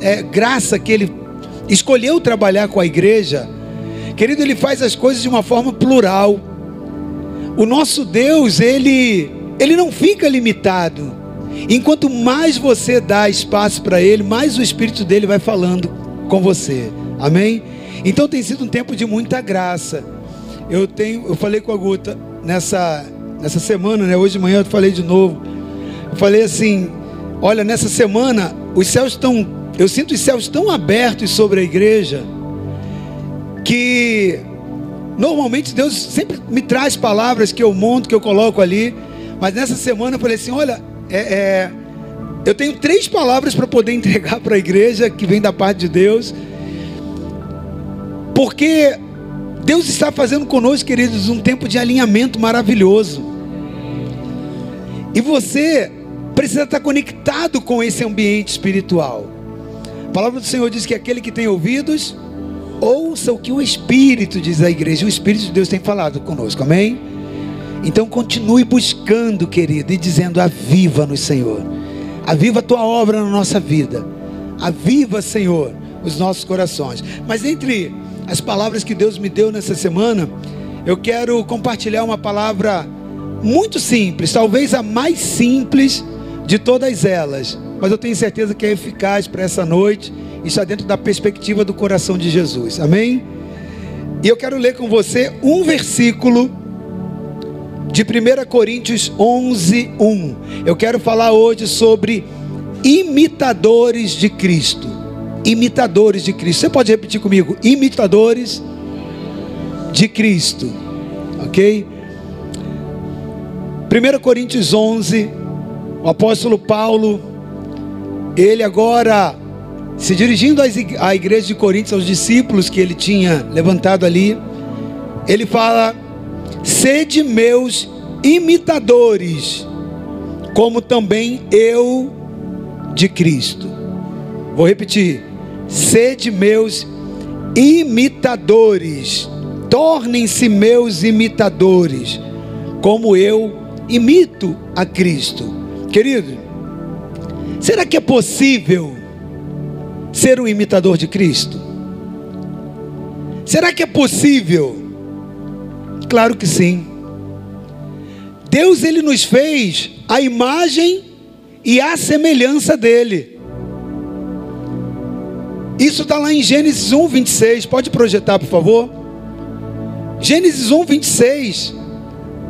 é, graça que Ele escolheu trabalhar com a igreja, querido, Ele faz as coisas de uma forma plural. O nosso Deus, Ele, Ele não fica limitado. Enquanto mais você dá espaço para Ele, mais o Espírito dele vai falando com você. Amém? Então tem sido um tempo de muita graça. Eu tenho, eu falei com a Guta nessa nessa semana, né? Hoje de manhã eu falei de novo. Eu falei assim: olha, nessa semana os céus estão, eu sinto os céus tão abertos sobre a igreja que normalmente Deus sempre me traz palavras que eu monto, que eu coloco ali. Mas nessa semana eu falei assim: olha, é, é, eu tenho três palavras para poder entregar para a igreja que vem da parte de Deus, porque Deus está fazendo conosco, queridos, um tempo de alinhamento maravilhoso. E você precisa estar conectado com esse ambiente espiritual. A palavra do Senhor diz que aquele que tem ouvidos, ouça o que o Espírito diz à igreja. O Espírito de Deus tem falado conosco, amém? Então continue buscando, querido, e dizendo: aviva-nos, Senhor. Aviva a tua obra na nossa vida. Aviva, Senhor, os nossos corações. Mas entre as palavras que Deus me deu nessa semana, eu quero compartilhar uma palavra muito simples, talvez a mais simples de todas elas, mas eu tenho certeza que é eficaz para essa noite e está dentro da perspectiva do coração de Jesus. Amém? E eu quero ler com você um versículo de 1 Coríntios 11, 1. Eu quero falar hoje sobre imitadores de Cristo imitadores de Cristo. Você pode repetir comigo? Imitadores de Cristo. Ok? 1 Coríntios 11, o apóstolo Paulo, ele agora se dirigindo à igreja de Coríntios, aos discípulos que ele tinha levantado ali, ele fala: Sede meus imitadores, como também eu de Cristo. Vou repetir: Sede meus imitadores, tornem-se meus imitadores, como eu imito a Cristo. Querido, será que é possível ser um imitador de Cristo? Será que é possível? Claro que sim. Deus ele nos fez a imagem e a semelhança dele. Isso está lá em Gênesis 1, 26. Pode projetar, por favor? Gênesis 1, 26.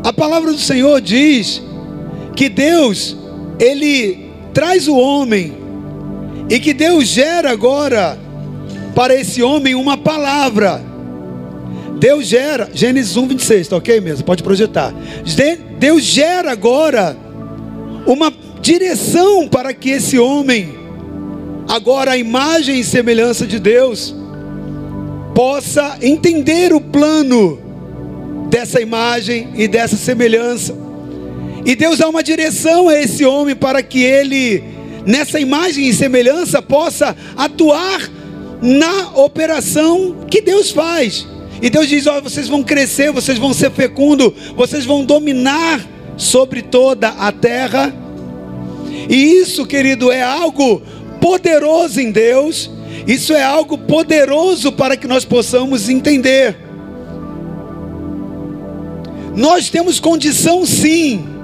A palavra do Senhor diz que Deus, Ele traz o homem, e que Deus gera agora para esse homem uma palavra. Deus gera, Gênesis 1, 26, está ok mesmo? Pode projetar. Deus gera agora uma direção para que esse homem agora a imagem e semelhança de Deus, possa entender o plano dessa imagem e dessa semelhança. E Deus dá uma direção a esse homem para que ele, nessa imagem e semelhança, possa atuar na operação que Deus faz. E Deus diz: Ó, vocês vão crescer, vocês vão ser fecundos, vocês vão dominar sobre toda a terra. E isso, querido, é algo poderoso em Deus, isso é algo poderoso para que nós possamos entender. Nós temos condição sim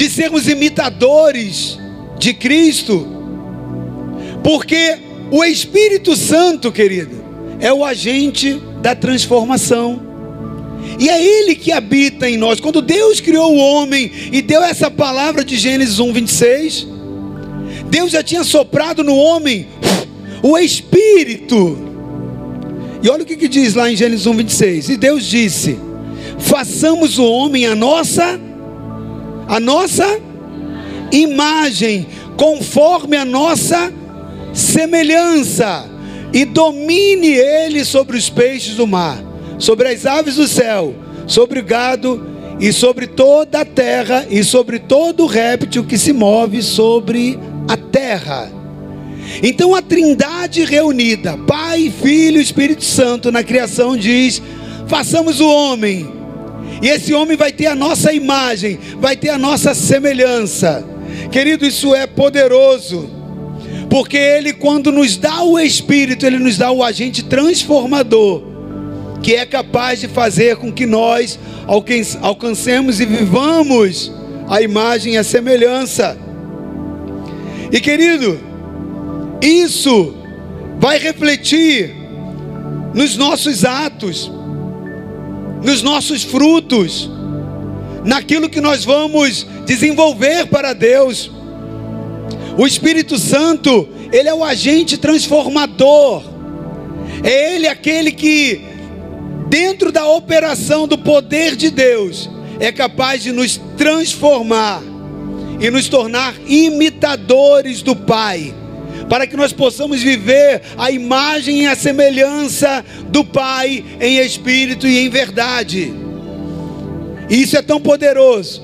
de sermos imitadores de Cristo, porque o Espírito Santo, querido, é o agente da transformação. E é Ele que habita em nós. Quando Deus criou o homem e deu essa palavra de Gênesis 1, 26, Deus já tinha soprado no homem o Espírito. E olha o que, que diz lá em Gênesis 1, 26. E Deus disse: façamos o homem a nossa, a nossa imagem, conforme a nossa semelhança, e domine ele sobre os peixes do mar, sobre as aves do céu, sobre o gado e sobre toda a terra e sobre todo réptil que se move sobre a terra. Então a Trindade reunida, Pai, Filho e Espírito Santo na criação diz: façamos o homem. E esse homem vai ter a nossa imagem, vai ter a nossa semelhança. Querido, isso é poderoso. Porque Ele, quando nos dá o Espírito, Ele nos dá o agente transformador, que é capaz de fazer com que nós alcancemos e vivamos a imagem e a semelhança. E querido, isso vai refletir nos nossos atos, nos nossos frutos, naquilo que nós vamos desenvolver para Deus. O Espírito Santo, ele é o agente transformador. É ele aquele que dentro da operação do poder de Deus é capaz de nos transformar e nos tornar imitadores do Pai para que nós possamos viver a imagem e a semelhança do Pai em espírito e em verdade. E isso é tão poderoso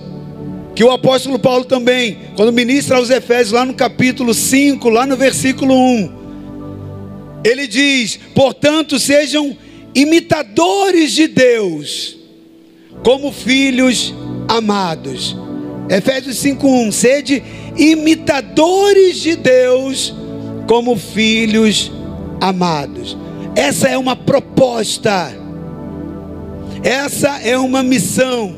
que o apóstolo Paulo também, quando ministra aos Efésios, lá no capítulo 5, lá no versículo 1, ele diz: portanto, sejam imitadores de Deus, como filhos amados. Efésios 5:1 Sede imitadores de Deus como filhos amados. Essa é uma proposta. Essa é uma missão.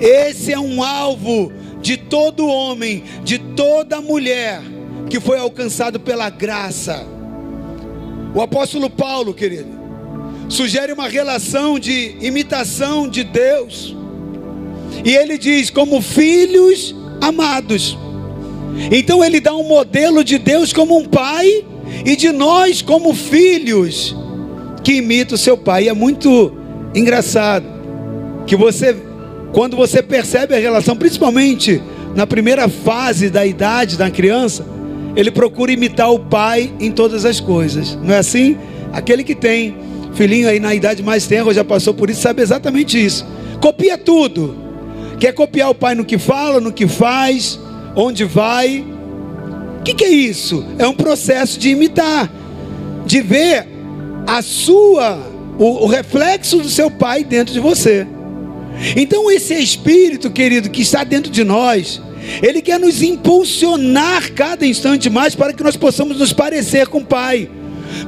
Esse é um alvo de todo homem, de toda mulher que foi alcançado pela graça. O apóstolo Paulo, querido, sugere uma relação de imitação de Deus. E ele diz: como filhos amados. Então ele dá um modelo de Deus como um pai e de nós como filhos que imitam o seu pai. E é muito engraçado que você quando você percebe a relação, principalmente na primeira fase da idade da criança, ele procura imitar o pai em todas as coisas. Não é assim? Aquele que tem filhinho aí na idade mais tenra, já passou por isso, sabe exatamente isso. Copia tudo. Quer copiar o pai no que fala, no que faz, onde vai. O que, que é isso? É um processo de imitar, de ver a sua, o, o reflexo do seu pai dentro de você. Então, esse Espírito, querido, que está dentro de nós, ele quer nos impulsionar cada instante mais para que nós possamos nos parecer com o Pai,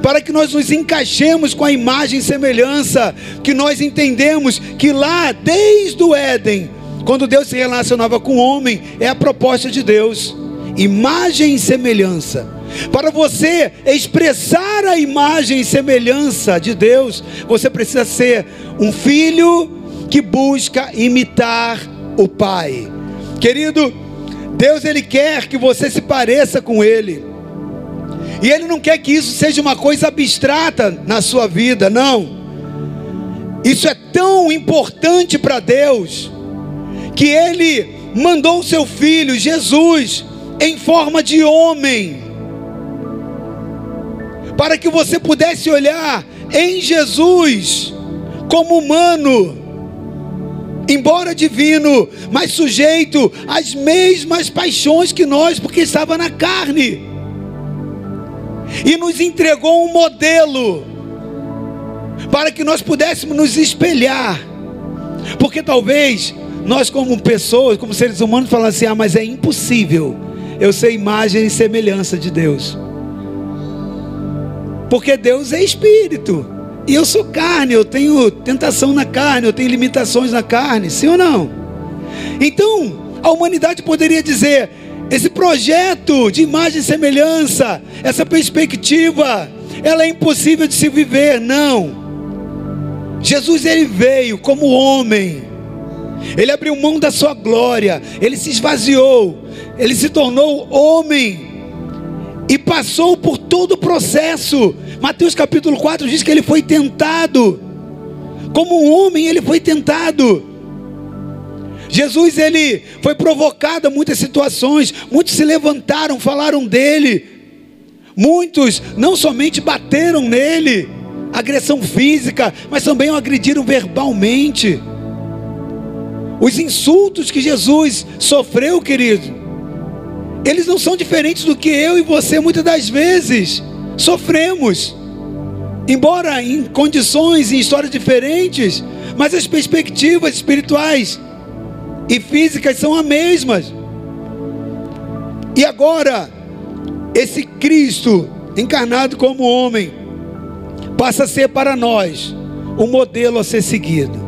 para que nós nos encaixemos com a imagem e semelhança, que nós entendemos que lá, desde o Éden, quando Deus se relacionava com o homem, é a proposta de Deus, imagem e semelhança. Para você expressar a imagem e semelhança de Deus, você precisa ser um filho que busca imitar o Pai. Querido, Deus ele quer que você se pareça com ele. E ele não quer que isso seja uma coisa abstrata na sua vida, não. Isso é tão importante para Deus que ele mandou o seu filho Jesus em forma de homem para que você pudesse olhar em Jesus como humano embora divino, mas sujeito às mesmas paixões que nós, porque estava na carne, e nos entregou um modelo para que nós pudéssemos nos espelhar, porque talvez nós, como pessoas, como seres humanos, falamos assim: ah, mas é impossível eu ser imagem e semelhança de Deus, porque Deus é espírito. E eu sou carne, eu tenho tentação na carne, eu tenho limitações na carne, sim ou não? Então, a humanidade poderia dizer: esse projeto de imagem e semelhança, essa perspectiva, ela é impossível de se viver. Não. Jesus ele veio como homem. Ele abriu mão da sua glória, ele se esvaziou, ele se tornou homem e passou por todo o processo. Mateus capítulo 4 diz que ele foi tentado. Como um homem, ele foi tentado. Jesus ele foi provocado a muitas situações, muitos se levantaram, falaram dele. Muitos não somente bateram nele, agressão física, mas também o agrediram verbalmente. Os insultos que Jesus sofreu, querido, eles não são diferentes do que eu e você muitas das vezes sofremos. Embora em condições e histórias diferentes, mas as perspectivas espirituais e físicas são as mesmas. E agora, esse Cristo encarnado como homem passa a ser para nós o modelo a ser seguido.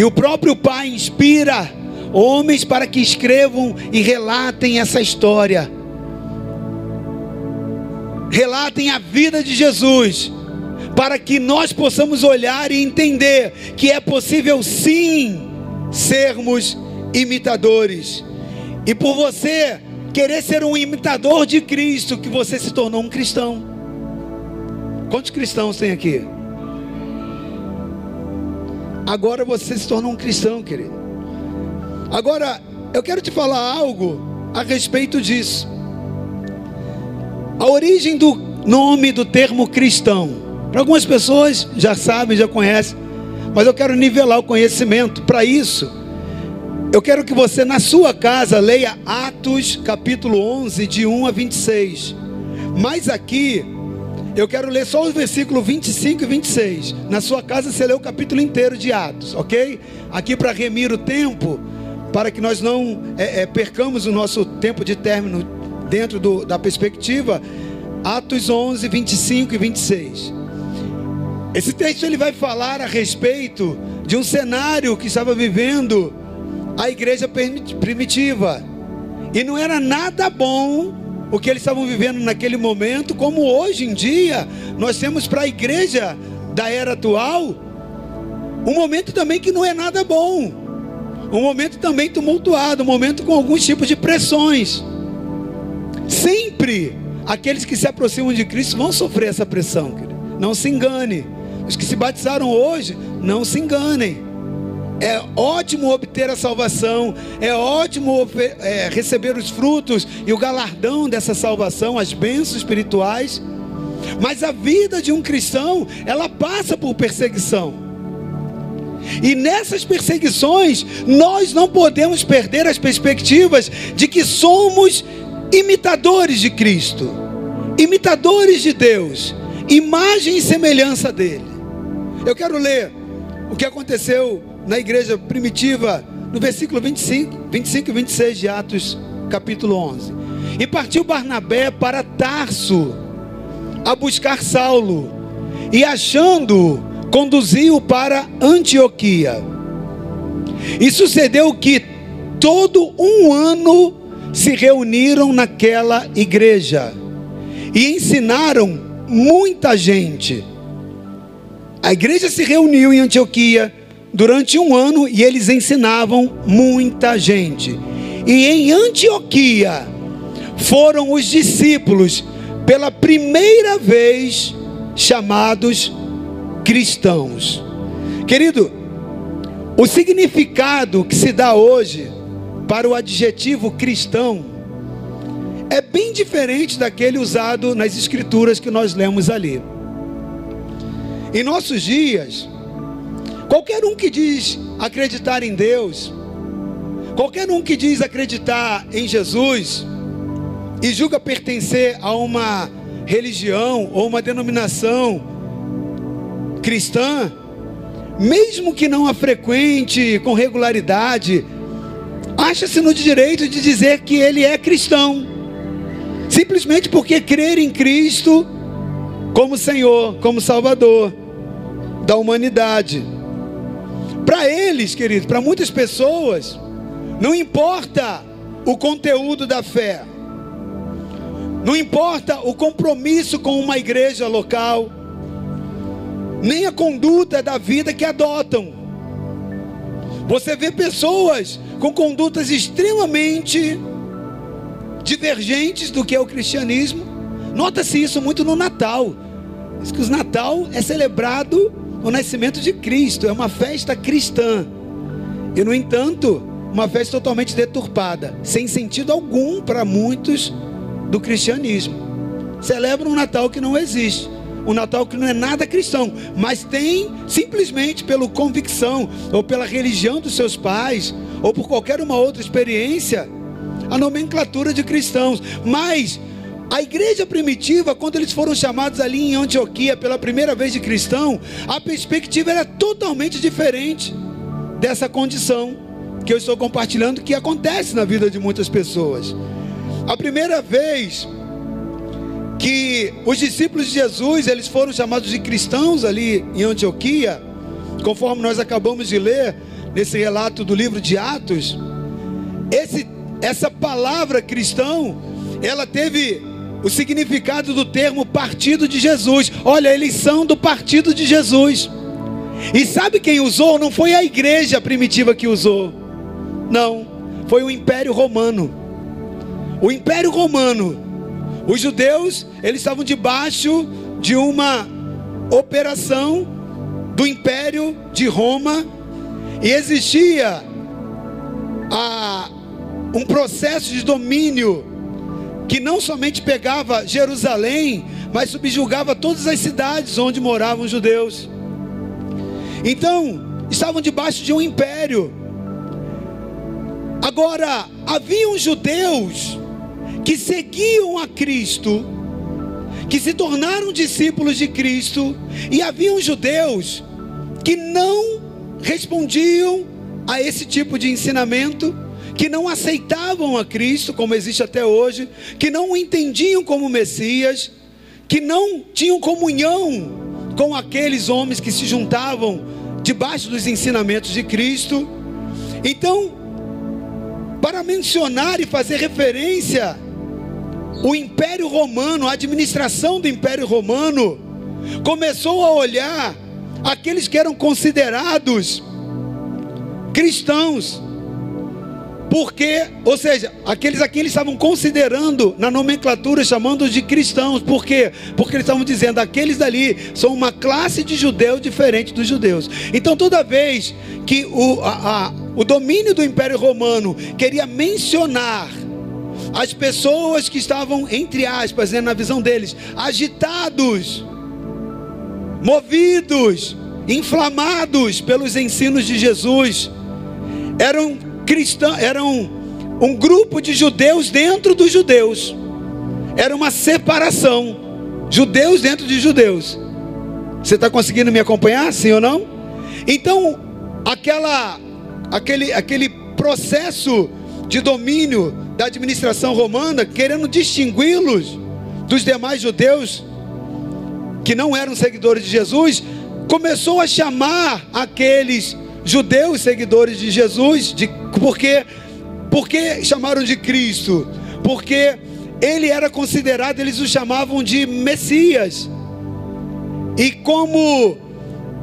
E o próprio Pai inspira homens para que escrevam e relatem essa história. Relatem a vida de Jesus, para que nós possamos olhar e entender que é possível sim sermos imitadores. E por você querer ser um imitador de Cristo, que você se tornou um cristão. Quantos cristãos tem aqui? Agora você se tornou um cristão, querido. Agora, eu quero te falar algo a respeito disso. A origem do nome do termo cristão. Para algumas pessoas já sabem, já conhecem, mas eu quero nivelar o conhecimento. Para isso, eu quero que você na sua casa leia Atos capítulo 11 de 1 a 26. Mas aqui eu quero ler só os versículos 25 e 26. Na sua casa você lê o capítulo inteiro de Atos, ok? Aqui para remir o tempo, para que nós não é, é, percamos o nosso tempo de término dentro do, da perspectiva. Atos 11, 25 e 26. Esse texto ele vai falar a respeito de um cenário que estava vivendo a igreja primitiva. E não era nada bom o que eles estavam vivendo naquele momento, como hoje em dia nós temos para a igreja da era atual um momento também que não é nada bom. Um momento também tumultuado, um momento com alguns tipos de pressões. Sempre aqueles que se aproximam de Cristo vão sofrer essa pressão. Não se engane. Os que se batizaram hoje, não se enganem. É ótimo obter a salvação, é ótimo é, receber os frutos e o galardão dessa salvação, as bênçãos espirituais. Mas a vida de um cristão, ela passa por perseguição. E nessas perseguições, nós não podemos perder as perspectivas de que somos imitadores de Cristo, imitadores de Deus, imagem e semelhança dele. Eu quero ler o que aconteceu na igreja primitiva, no versículo 25, 25 e 26 de Atos, capítulo 11. E partiu Barnabé para Tarso a buscar Saulo, e achando, conduziu para Antioquia. E sucedeu que todo um ano se reuniram naquela igreja e ensinaram muita gente. A igreja se reuniu em Antioquia durante um ano e eles ensinavam muita gente. E em Antioquia foram os discípulos pela primeira vez chamados cristãos. Querido, o significado que se dá hoje para o adjetivo cristão é bem diferente daquele usado nas escrituras que nós lemos ali. Em nossos dias, Qualquer um que diz acreditar em Deus, qualquer um que diz acreditar em Jesus e julga pertencer a uma religião ou uma denominação cristã, mesmo que não a frequente com regularidade, acha-se no direito de dizer que ele é cristão, simplesmente porque crer em Cristo como Senhor, como Salvador da humanidade. Para eles, queridos, para muitas pessoas, não importa o conteúdo da fé, não importa o compromisso com uma igreja local, nem a conduta da vida que adotam. Você vê pessoas com condutas extremamente divergentes do que é o cristianismo. Nota-se isso muito no Natal. Diz que o Natal é celebrado o nascimento de Cristo, é uma festa cristã. E, no entanto, uma festa totalmente deturpada, sem sentido algum para muitos do cristianismo. Celebram um Natal que não existe, um Natal que não é nada cristão, mas tem simplesmente pela convicção ou pela religião dos seus pais ou por qualquer uma outra experiência a nomenclatura de cristãos, mas a igreja primitiva, quando eles foram chamados ali em Antioquia pela primeira vez de cristão, a perspectiva era totalmente diferente dessa condição que eu estou compartilhando, que acontece na vida de muitas pessoas. A primeira vez que os discípulos de Jesus, eles foram chamados de cristãos ali em Antioquia, conforme nós acabamos de ler nesse relato do livro de Atos, esse, essa palavra cristão, ela teve o significado do termo partido de Jesus. Olha, eles são do partido de Jesus. E sabe quem usou? Não foi a igreja primitiva que usou. Não, foi o Império Romano. O Império Romano. Os judeus, eles estavam debaixo de uma operação do Império de Roma e existia a, um processo de domínio que não somente pegava Jerusalém, mas subjugava todas as cidades onde moravam os judeus. Então, estavam debaixo de um império. Agora, haviam judeus que seguiam a Cristo, que se tornaram discípulos de Cristo, e haviam judeus que não respondiam a esse tipo de ensinamento, que não aceitavam a Cristo, como existe até hoje, que não o entendiam como Messias, que não tinham comunhão com aqueles homens que se juntavam debaixo dos ensinamentos de Cristo. Então, para mencionar e fazer referência o Império Romano, a administração do Império Romano, começou a olhar aqueles que eram considerados cristãos. Porque, ou seja, aqueles aqui eles estavam considerando na nomenclatura chamando de cristãos. Por quê? Porque eles estavam dizendo aqueles dali são uma classe de judeus diferente dos judeus. Então toda vez que o, a, a, o domínio do Império Romano queria mencionar as pessoas que estavam, entre aspas, né, na visão deles, agitados, movidos, inflamados pelos ensinos de Jesus, eram cristãos, eram um grupo de judeus dentro dos judeus. Era uma separação, judeus dentro de judeus. Você está conseguindo me acompanhar, sim ou não? Então, aquela, aquele, aquele processo de domínio da administração romana, querendo distingui-los dos demais judeus que não eram seguidores de Jesus, começou a chamar aqueles judeus seguidores de Jesus, de, porque, porque chamaram de Cristo? Porque ele era considerado, eles o chamavam de Messias. E como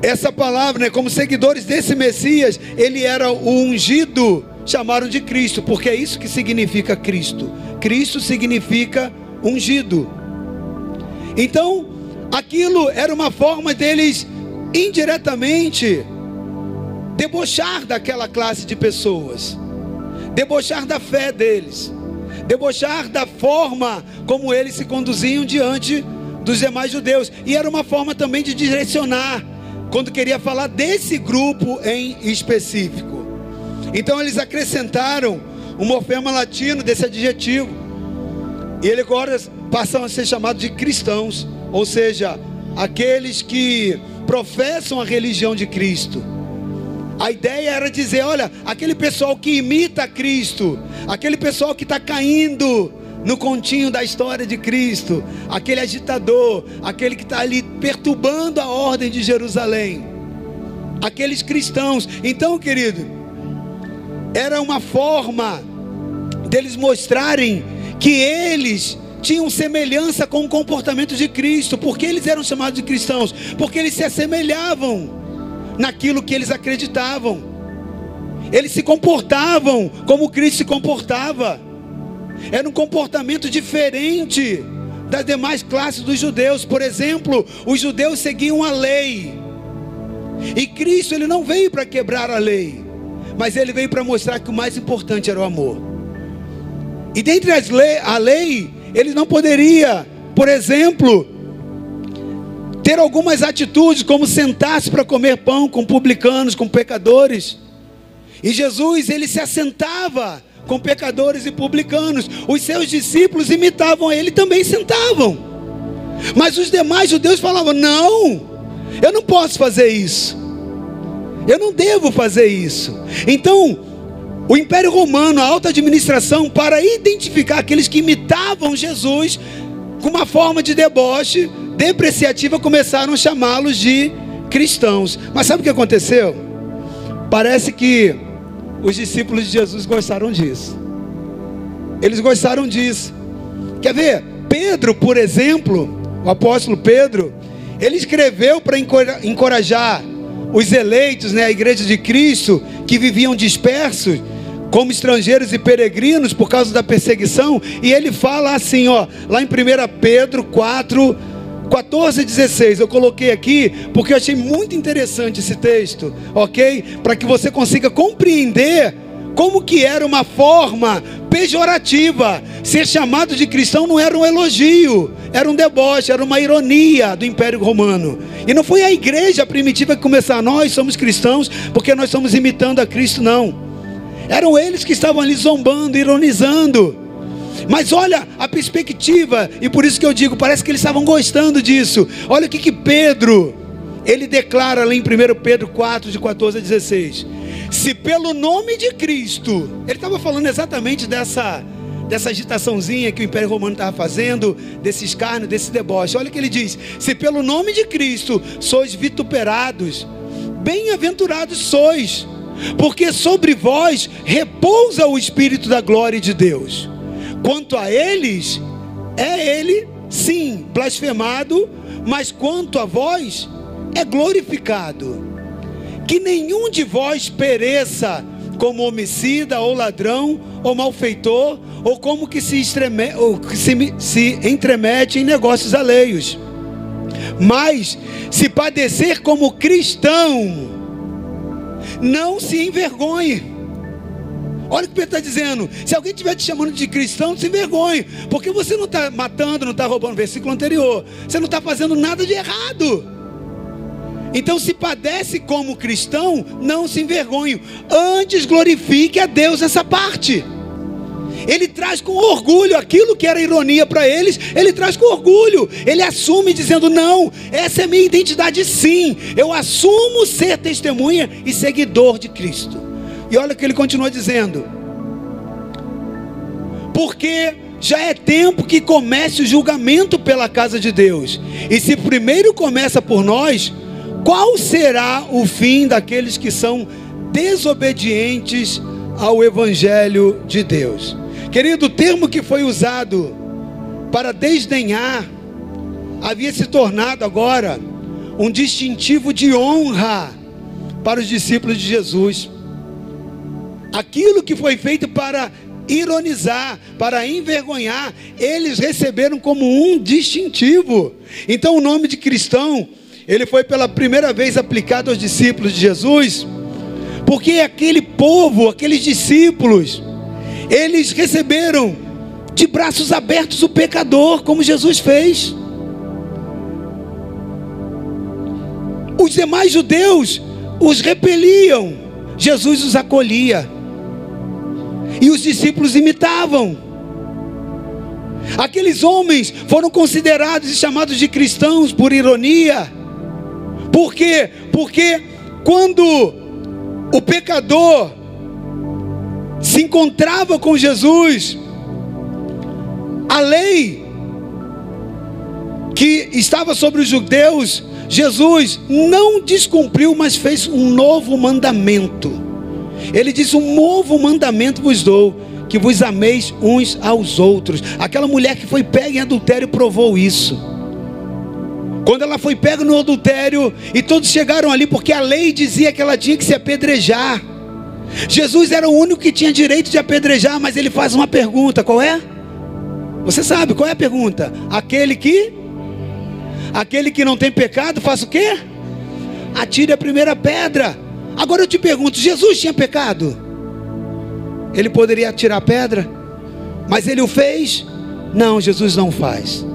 essa palavra, né, como seguidores desse Messias, ele era o ungido, chamaram de Cristo, porque é isso que significa Cristo. Cristo significa ungido. Então, aquilo era uma forma deles indiretamente debochar daquela classe de pessoas, debochar da fé deles, debochar da forma como eles se conduziam diante dos demais judeus, e era uma forma também de direcionar, quando queria falar desse grupo em específico. Então eles acrescentaram um morfema latino desse adjetivo, e ele agora passam a ser chamados de cristãos, ou seja, aqueles que professam a religião de Cristo. A ideia era dizer: olha, aquele pessoal que imita Cristo, aquele pessoal que está caindo no continho da história de Cristo, aquele agitador, aquele que está ali perturbando a ordem de Jerusalém, aqueles cristãos. Então, querido, era uma forma deles mostrarem que eles tinham semelhança com o comportamento de Cristo. Porque eles eram chamados de cristãos? Porque eles se assemelhavam naquilo que eles acreditavam. Eles se comportavam como Cristo se comportava. Era um comportamento diferente das demais classes dos judeus. Por exemplo, os judeus seguiam a lei. E Cristo ele não veio para quebrar a lei, mas ele veio para mostrar que o mais importante era o amor. E dentre as lei, a lei ele não poderia, por exemplo, ter algumas atitudes, como sentar-se para comer pão com publicanos, com pecadores. E Jesus, ele se assentava com pecadores e publicanos. Os seus discípulos imitavam ele também sentavam. Mas os demais judeus falavam: "Não, eu não posso fazer isso. Eu não devo fazer isso". Então, o Império Romano, a alta administração, para identificar aqueles que imitavam Jesus, com uma forma de deboche depreciativa, começaram a chamá-los de cristãos. Mas sabe o que aconteceu? Parece que os discípulos de Jesus gostaram disso. Eles gostaram disso. Quer ver? Pedro, por exemplo, o apóstolo Pedro, ele escreveu para encorajar os eleitos, né, a igreja de Cristo, que viviam dispersos, como estrangeiros e peregrinos por causa da perseguição, e ele fala assim, ó, lá em 1 Pedro 4, 14 e 16, eu coloquei aqui porque eu achei muito interessante esse texto, ok? Para que você consiga compreender como que era uma forma pejorativa. Ser chamado de cristão não era um elogio, era um deboche, era uma ironia do Império Romano. E não foi a igreja primitiva que começou, a nós somos cristãos porque nós estamos imitando a Cristo, não. Eram eles que estavam ali zombando, ironizando. Mas olha a perspectiva, e por isso que eu digo, parece que eles estavam gostando disso. Olha o que, que Pedro, ele declara lá em 1 Pedro 4, de 14 a 16. Se pelo nome de Cristo, ele estava falando exatamente dessa, dessa agitaçãozinha que o Império Romano estava fazendo, desse escárnio, desse deboche. Olha o que ele diz: se pelo nome de Cristo sois vituperados, bem-aventurados sois porque sobre vós repousa o Espírito da glória de Deus. Quanto a eles, é ele, sim, blasfemado, mas quanto a vós, é glorificado. Que nenhum de vós pereça como homicida ou ladrão ou malfeitor ou como que se, estreme, ou que se, se entremete em negócios alheios. Mas se padecer como cristão, não se envergonhe. Olha o que Pedro está dizendo. Se alguém estiver te chamando de cristão, se envergonhe. Porque você não está matando, não está roubando. Versículo anterior. Você não está fazendo nada de errado. Então, se padece como cristão, não se envergonhe. Antes glorifique a Deus nessa parte. Ele traz com orgulho aquilo que era ironia para eles, ele traz com orgulho. Ele assume dizendo: "Não, essa é minha identidade sim. Eu assumo ser testemunha e seguidor de Cristo". E olha o que ele continua dizendo: "Porque já é tempo que comece o julgamento pela casa de Deus. E se primeiro começa por nós, qual será o fim daqueles que são desobedientes ao evangelho de Deus?" Querido, o termo que foi usado para desdenhar havia se tornado agora um distintivo de honra para os discípulos de Jesus. Aquilo que foi feito para ironizar, para envergonhar, eles receberam como um distintivo. Então o nome de cristão, ele foi pela primeira vez aplicado aos discípulos de Jesus, porque aquele povo, aqueles discípulos, eles receberam de braços abertos o pecador, como Jesus fez. Os demais judeus os repeliam, Jesus os acolhia. E os discípulos imitavam. Aqueles homens foram considerados e chamados de cristãos por ironia. Por quê? Porque quando o pecador se encontrava com Jesus, a lei que estava sobre os judeus, Jesus não descumpriu, mas fez um novo mandamento. Ele diz: Um novo mandamento vos dou, que vos ameis uns aos outros. Aquela mulher que foi pega em adultério provou isso. Quando ela foi pega no adultério, e todos chegaram ali, porque a lei dizia que ela tinha que se apedrejar. Jesus era o único que tinha direito de apedrejar, mas ele faz uma pergunta: qual é? Você sabe qual é a pergunta? Aquele que aquele que não tem pecado, faz o quê? Atire a primeira pedra. Agora eu te pergunto, Jesus tinha pecado? Ele poderia atirar a pedra? Mas ele o fez? Não, Jesus não faz.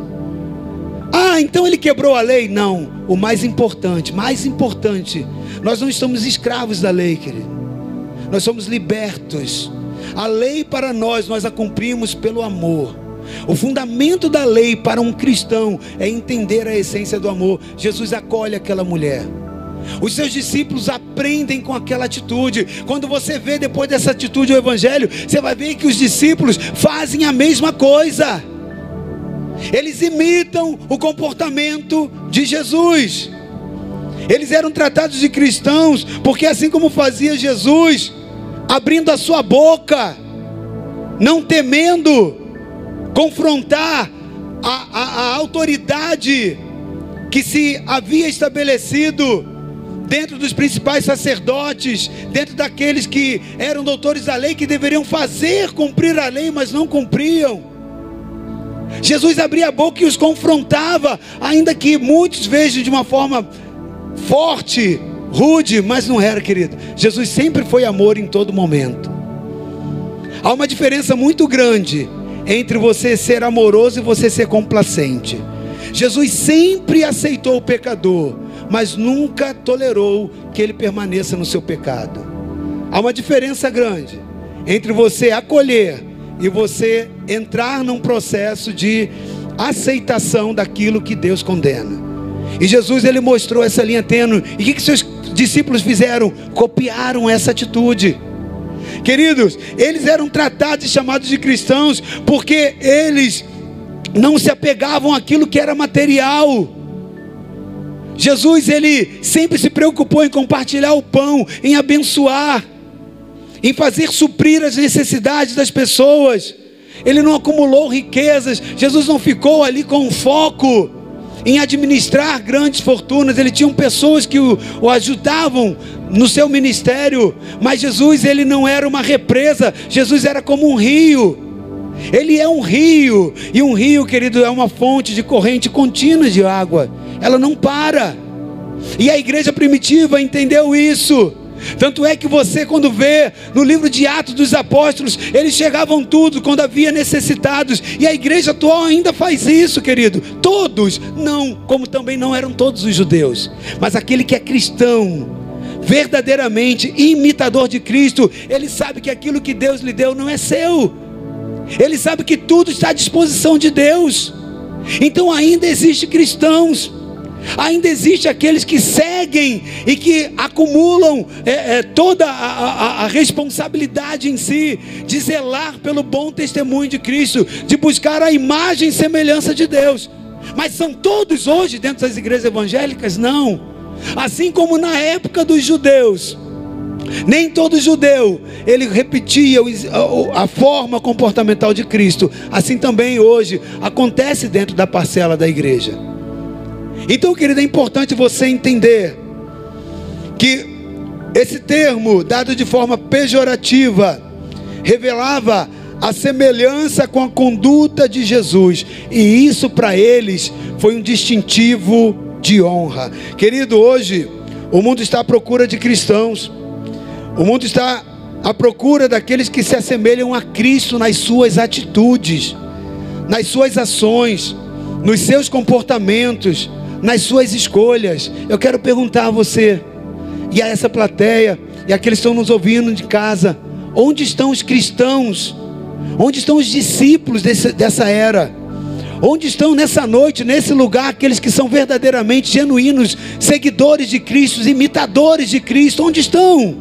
Ah, então ele quebrou a lei? Não. O mais importante, mais importante, nós não estamos escravos da lei, querido nós somos libertos. A lei para nós, nós a cumprimos pelo amor. O fundamento da lei para um cristão é entender a essência do amor. Jesus acolhe aquela mulher. Os seus discípulos aprendem com aquela atitude. Quando você vê depois dessa atitude o Evangelho, você vai ver que os discípulos fazem a mesma coisa. Eles imitam o comportamento de Jesus. Eles eram tratados de cristãos, porque assim como fazia Jesus, abrindo a sua boca, não temendo confrontar a, a, a autoridade que se havia estabelecido dentro dos principais sacerdotes, dentro daqueles que eram doutores da lei, que deveriam fazer cumprir a lei, mas não cumpriam. Jesus abria a boca e os confrontava, ainda que muitos vejam de uma forma forte, rude, mas não era, querido. Jesus sempre foi amor em todo momento. Há uma diferença muito grande entre você ser amoroso e você ser complacente. Jesus sempre aceitou o pecador, mas nunca tolerou que ele permaneça no seu pecado. Há uma diferença grande entre você acolher e você entrar num processo de aceitação daquilo que Deus condena. E Jesus ele mostrou essa linha tênue. E o que, que seus discípulos fizeram? Copiaram essa atitude. Queridos, eles eram tratados e chamados de cristãos porque eles não se apegavam àquilo que era material. Jesus ele sempre se preocupou em compartilhar o pão, em abençoar, em fazer suprir as necessidades das pessoas. Ele não acumulou riquezas. Jesus não ficou ali com foco em administrar grandes fortunas. Ele tinha pessoas que o, o, ajudavam no seu ministério, mas Jesus ele não era uma represa. Jesus era como um rio. Ele é um rio, e um rio, querido, é uma fonte de corrente contínua de água. Ela não para. E a igreja primitiva entendeu isso. Tanto é que você, quando vê no livro de Atos dos Apóstolos, eles chegavam tudo quando havia necessitados, e a igreja atual ainda faz isso, querido. Todos, não, como também não eram todos os judeus, mas aquele que é cristão, verdadeiramente imitador de Cristo, ele sabe que aquilo que Deus lhe deu não é seu, ele sabe que tudo está à disposição de Deus. Então ainda existe cristãos Ainda existe aqueles que seguem e que acumulam é, é, toda a, a, a, responsabilidade em si de zelar pelo bom testemunho de Cristo, de buscar a imagem e semelhança de Deus. Mas são todos hoje dentro das igrejas evangélicas? Não. Assim como na época dos judeus, nem todo judeu ele repetia a forma comportamental de Cristo. Assim também hoje acontece dentro da parcela da igreja. Então, querido, é importante você entender que esse termo, dado de forma pejorativa, revelava a semelhança com a conduta de Jesus, e isso para eles foi um distintivo de honra. Querido, hoje o mundo está à procura de cristãos, o mundo está à procura daqueles que se assemelham a Cristo nas suas atitudes, nas suas ações, nos seus comportamentos nas suas escolhas. Eu quero perguntar a você e a essa plateia e aqueles que estão nos ouvindo de casa: onde estão os cristãos? Onde estão os discípulos desse, dessa era? Onde estão nessa noite, nesse lugar, aqueles que são verdadeiramente genuínos, seguidores de Cristo, imitadores de Cristo? Onde estão?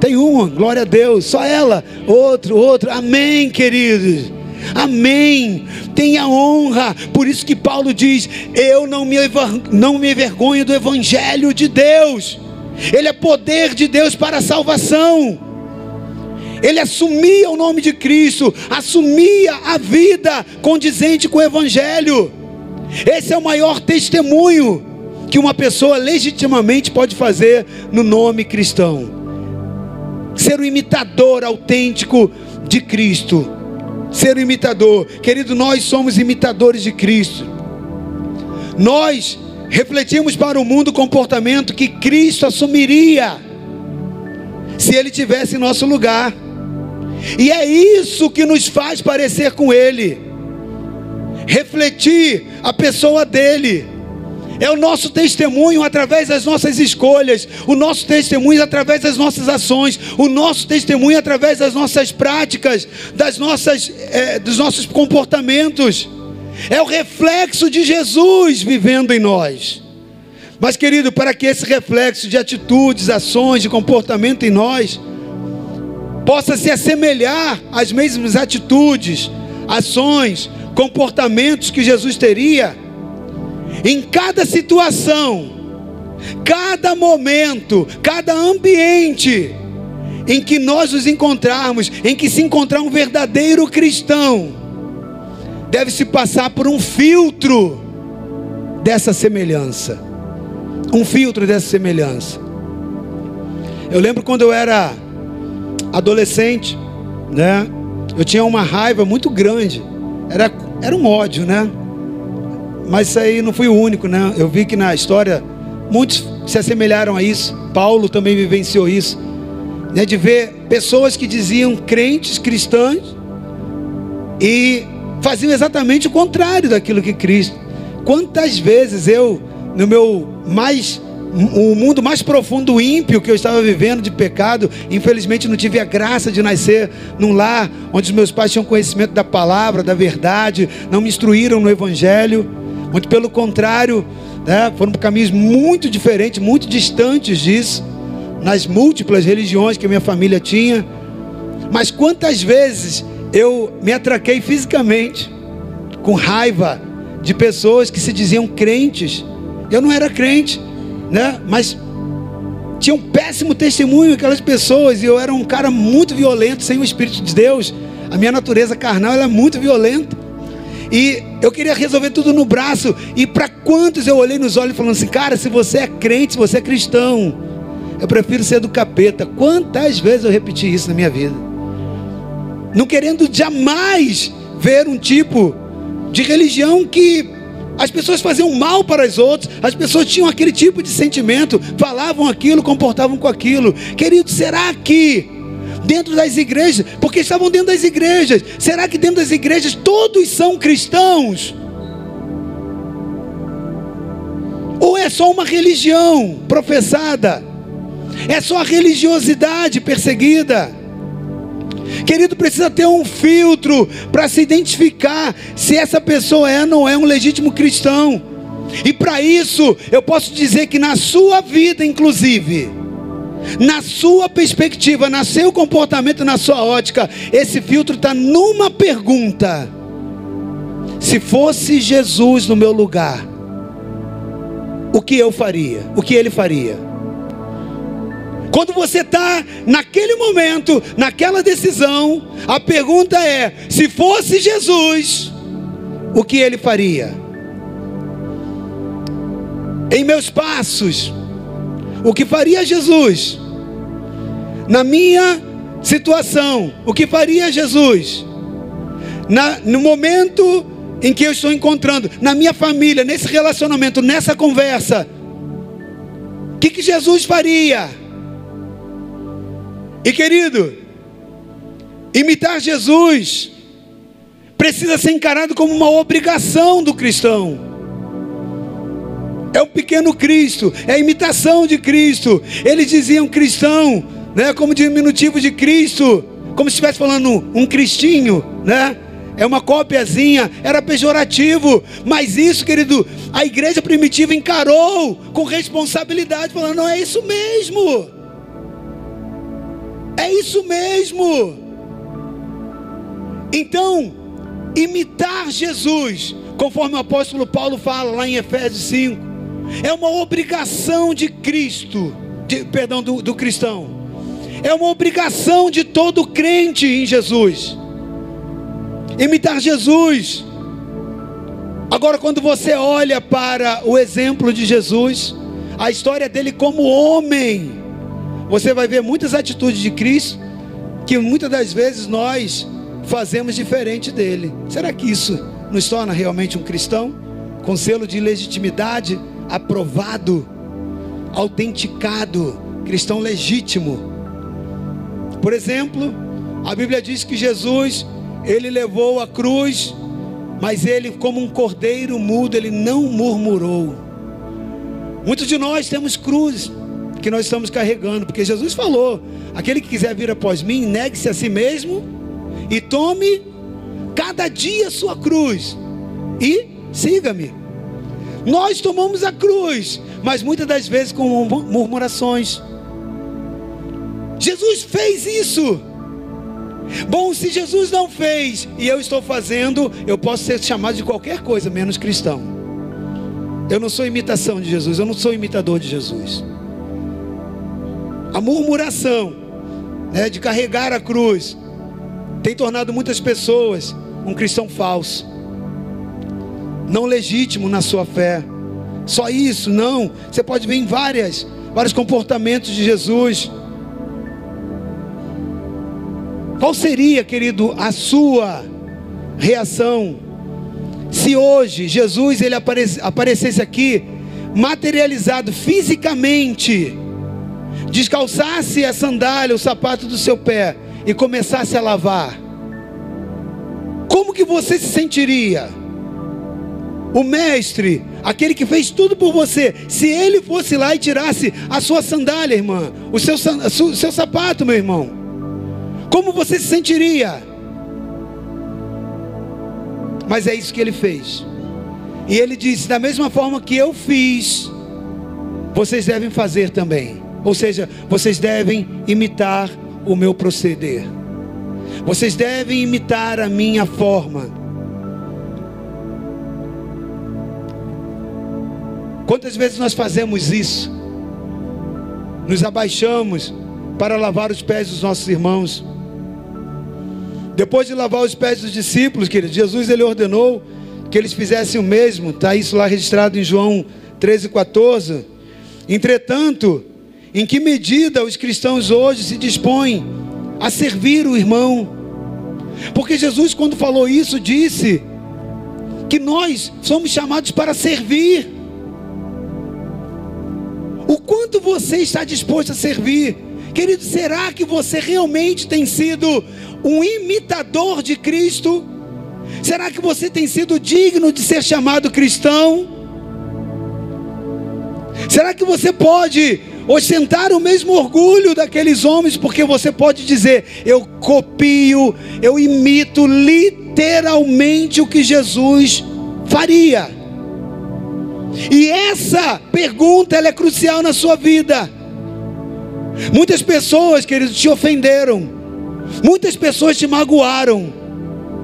Tem uma, glória a Deus, só ela, outro, outro, amém, queridos. Amém. Tenha honra. Por isso que Paulo diz: Eu não me, não me envergonho do Evangelho de Deus. Ele é poder de Deus para a salvação. Ele assumia o nome de Cristo, assumia a vida condizente com o Evangelho. Esse é o maior testemunho que uma pessoa legitimamente pode fazer no nome cristão. Ser o imitador autêntico de Cristo ser um imitador. Querido, nós somos imitadores de Cristo. Nós refletimos para o mundo o comportamento que Cristo assumiria se ele tivesse em nosso lugar. E é isso que nos faz parecer com ele. Refletir a pessoa dele é o nosso testemunho através das nossas escolhas, o nosso testemunho através das nossas ações, o nosso testemunho através das nossas práticas, das nossas, é, dos nossos comportamentos. É o reflexo de Jesus vivendo em nós. Mas, querido, para que esse reflexo de atitudes, ações, de comportamento em nós possa se assemelhar às mesmas atitudes, ações, comportamentos que Jesus teria em cada situação, cada momento, cada ambiente em que nós nos encontrarmos, em que se encontrar um verdadeiro cristão, deve se passar por um filtro dessa semelhança. Um filtro dessa semelhança. Eu lembro quando eu era adolescente, né? Eu tinha uma raiva muito grande. Era, era um ódio, né? Mas isso aí não fui o único, né? Eu vi que na história muitos se assemelharam a isso. Paulo também vivenciou isso. Né? De ver pessoas que diziam crentes, cristãs, e faziam exatamente o contrário daquilo que Cristo. Quantas vezes eu, no meu mais o mundo mais profundo ímpio que eu estava vivendo de pecado, infelizmente não tive a graça de nascer num lar onde os meus pais tinham conhecimento da palavra, da verdade, não me instruíram no evangelho, muito pelo contrário, né, foram caminhos muito diferentes, muito distantes disso, nas múltiplas religiões que a minha família tinha. Mas quantas vezes eu me atraquei fisicamente, com raiva de pessoas que se diziam crentes. Eu não era crente, né? Mas tinha um péssimo testemunho aquelas pessoas e eu era um cara muito violento, sem o Espírito de Deus. A minha natureza carnal é muito violenta. E eu queria resolver tudo no braço. E para quantos eu olhei nos olhos falando assim, cara, se você é crente, se você é cristão, eu prefiro ser do capeta. Quantas vezes eu repeti isso na minha vida? não querendo jamais ver um tipo de religião que as pessoas faziam mal para as outras, as pessoas tinham aquele tipo de sentimento, falavam aquilo, comportavam com aquilo. Querido, será que dentro das igrejas, porque estavam dentro das igrejas, será que dentro das igrejas todos são cristãos? Ou é só uma religião professada? É só a religiosidade perseguida? Querido, precisa ter um filtro para se identificar se essa pessoa é ou não é um legítimo cristão. E para isso, eu posso dizer que na sua vida, inclusive, na sua perspectiva, no seu comportamento, na sua ótica, esse filtro está numa pergunta: se fosse Jesus no meu lugar, o que eu faria? O que ele faria? Quando você está naquele momento, naquela decisão, a pergunta é: se fosse Jesus, o que ele faria? Em meus passos, o que faria Jesus? Na minha situação, o que faria Jesus? Na, no momento em que eu estou encontrando, na minha família, nesse relacionamento, nessa conversa, o que, que Jesus faria? E querido, imitar Jesus precisa ser encarado como uma obrigação do cristão. É o pequeno Cristo, é a imitação de Cristo. Eles diziam cristão, né, como diminutivo de Cristo, como se estivesse falando um cristinho, né? É uma cópiazinha, era pejorativo, mas isso, querido, a igreja primitiva encarou com responsabilidade, falando: não é isso mesmo. É isso mesmo. Então, imitar Jesus, conforme o apóstolo Paulo fala lá em Efésios 5, é uma obrigação de Cristo, de, perdão, do, do cristão. É uma obrigação de todo crente em Jesus. Imitar Jesus. Agora, quando você olha para o exemplo de Jesus, a história dele como homem, você vai ver muitas atitudes de Cristo que muitas das vezes nós fazemos diferente dele. Será que isso nos torna realmente um cristão? Com selo de legitimidade aprovado, autenticado, cristão legítimo. Por exemplo, a Bíblia diz que Jesus, ele levou a cruz, mas ele, como um cordeiro mudo, ele não murmurou. Muitos de nós temos cruz, que nós estamos carregando, porque Jesus falou: aquele que quiser vir após mim, negue-se a si mesmo e tome cada dia sua cruz e siga-me. Nós tomamos a cruz, mas muitas das vezes com murmurações. Jesus fez isso. Bom, se Jesus não fez e eu estou fazendo, eu posso ser chamado de qualquer coisa menos cristão. Eu não sou imitação de Jesus, eu não sou imitador de Jesus. A murmuração, né, de carregar a cruz, tem tornado muitas pessoas um cristão falso, não legítimo na sua fé. Só isso, não. Você pode ver em várias, vários comportamentos de Jesus. Qual seria, querido, a sua reação se hoje Jesus ele aparecesse aqui materializado fisicamente, descalçasse a sandália, o sapato do seu pé e começasse a lavar? Como que você se sentiria? O mestre, aquele que fez tudo por você, se ele fosse lá e tirasse a sua sandália, irmã, o seu, o seu sapato, meu irmão, como você se sentiria? Mas é isso que ele fez. E ele disse: da mesma forma que eu fiz, vocês devem fazer também. Ou seja, vocês devem imitar o meu proceder. Vocês devem imitar a minha forma. Quantas vezes nós fazemos isso? Nos abaixamos para lavar os pés dos nossos irmãos. Depois de lavar os pés dos discípulos, queridos, Jesus ele ordenou que eles fizessem o mesmo. Está isso lá registrado em João 13, 14. Entretanto, em que medida os cristãos hoje se dispõem a servir o irmão? Porque Jesus, quando falou isso, disse que nós somos chamados para servir. O quanto você está disposto a servir? Querido, será que você realmente tem sido um imitador de Cristo? Será que você tem sido digno de ser chamado cristão? Será que você pode ostentar o mesmo orgulho daqueles homens, porque você pode dizer: Eu copio, eu imito literalmente o que Jesus faria? E essa pergunta é crucial na sua vida. Muitas pessoas, queridos, te ofenderam. Muitas pessoas te magoaram.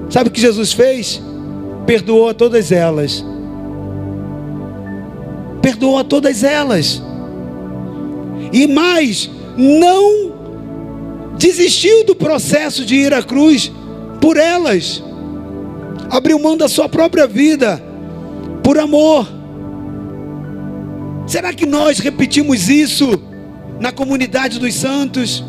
Sabe o que Jesus fez? Perdoou a todas elas. Perdoou a todas elas. E mais, não desistiu do processo de ir à cruz por elas. Abriu mão da sua própria vida por amor. Será que nós repetimos isso na comunidade dos santos?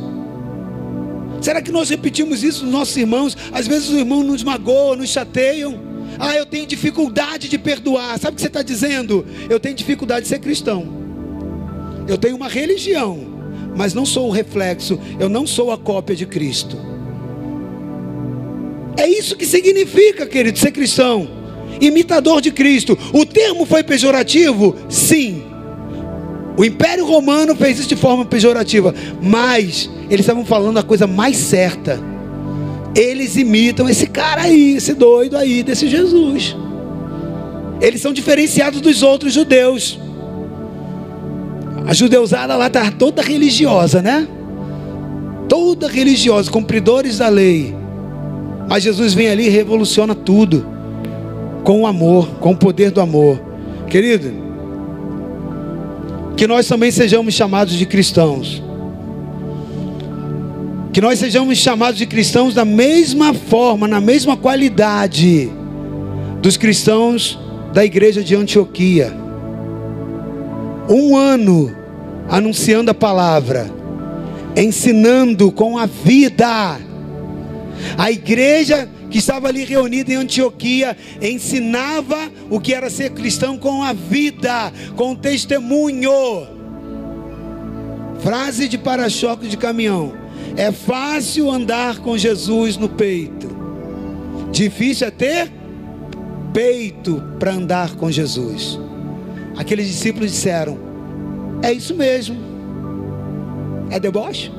Será que nós repetimos isso nos nossos irmãos? Às vezes os irmãos nos magoam, nos chateiam. Ah, eu tenho dificuldade de perdoar. Sabe o que você está dizendo? Eu tenho dificuldade de ser cristão. Eu tenho uma religião, mas não sou o reflexo, eu não sou a cópia de Cristo. É isso que significa, querido, ser cristão. Imitador de Cristo. O termo foi pejorativo? Sim. O Império Romano fez isso de forma pejorativa, mas eles estavam falando a coisa mais certa. Eles imitam esse cara aí, esse doido aí, desse Jesus. Eles são diferenciados dos outros judeus. A judeusada lá está toda religiosa, né? Toda religiosa, cumpridores da lei. Mas Jesus vem ali e revoluciona tudo. Com o amor, com o poder do amor. Querido, que nós também sejamos chamados de cristãos. Que nós sejamos chamados de cristãos da mesma forma, na mesma qualidade dos cristãos da igreja de Antioquia. Um ano anunciando a palavra, ensinando com a vida. A igreja que estava ali reunida em Antioquia, ensinava o que era ser cristão com a vida, com o testemunho. Frase de para-choque de caminhão. É fácil andar com Jesus no peito. Difícil é ter peito para andar com Jesus. Aqueles discípulos disseram: É isso mesmo. É deboche?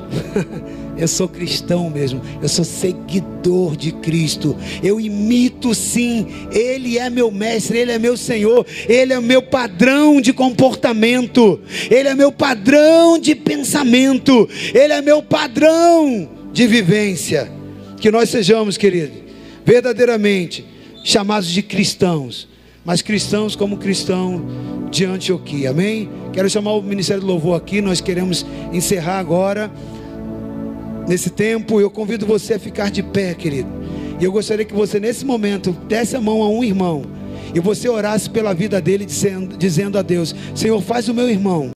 Eu sou cristão mesmo, eu sou seguidor de Cristo. Eu imito sim, Ele é meu mestre, Ele é meu Senhor, Ele é meu padrão de comportamento, Ele é meu padrão de pensamento, Ele é meu padrão de vivência. que nós sejamos, querido, verdadeiramente chamados de cristãos, mas cristãos como cristão de Antioquia, amém? Quero chamar o Ministério do Louvor aqui, nós queremos encerrar agora, nesse tempo, eu convido você a ficar de pé, querido, e eu gostaria que você nesse momento desse a mão a um irmão, e você orasse pela vida dele, dizendo, dizendo a Deus: Senhor, faz o meu irmão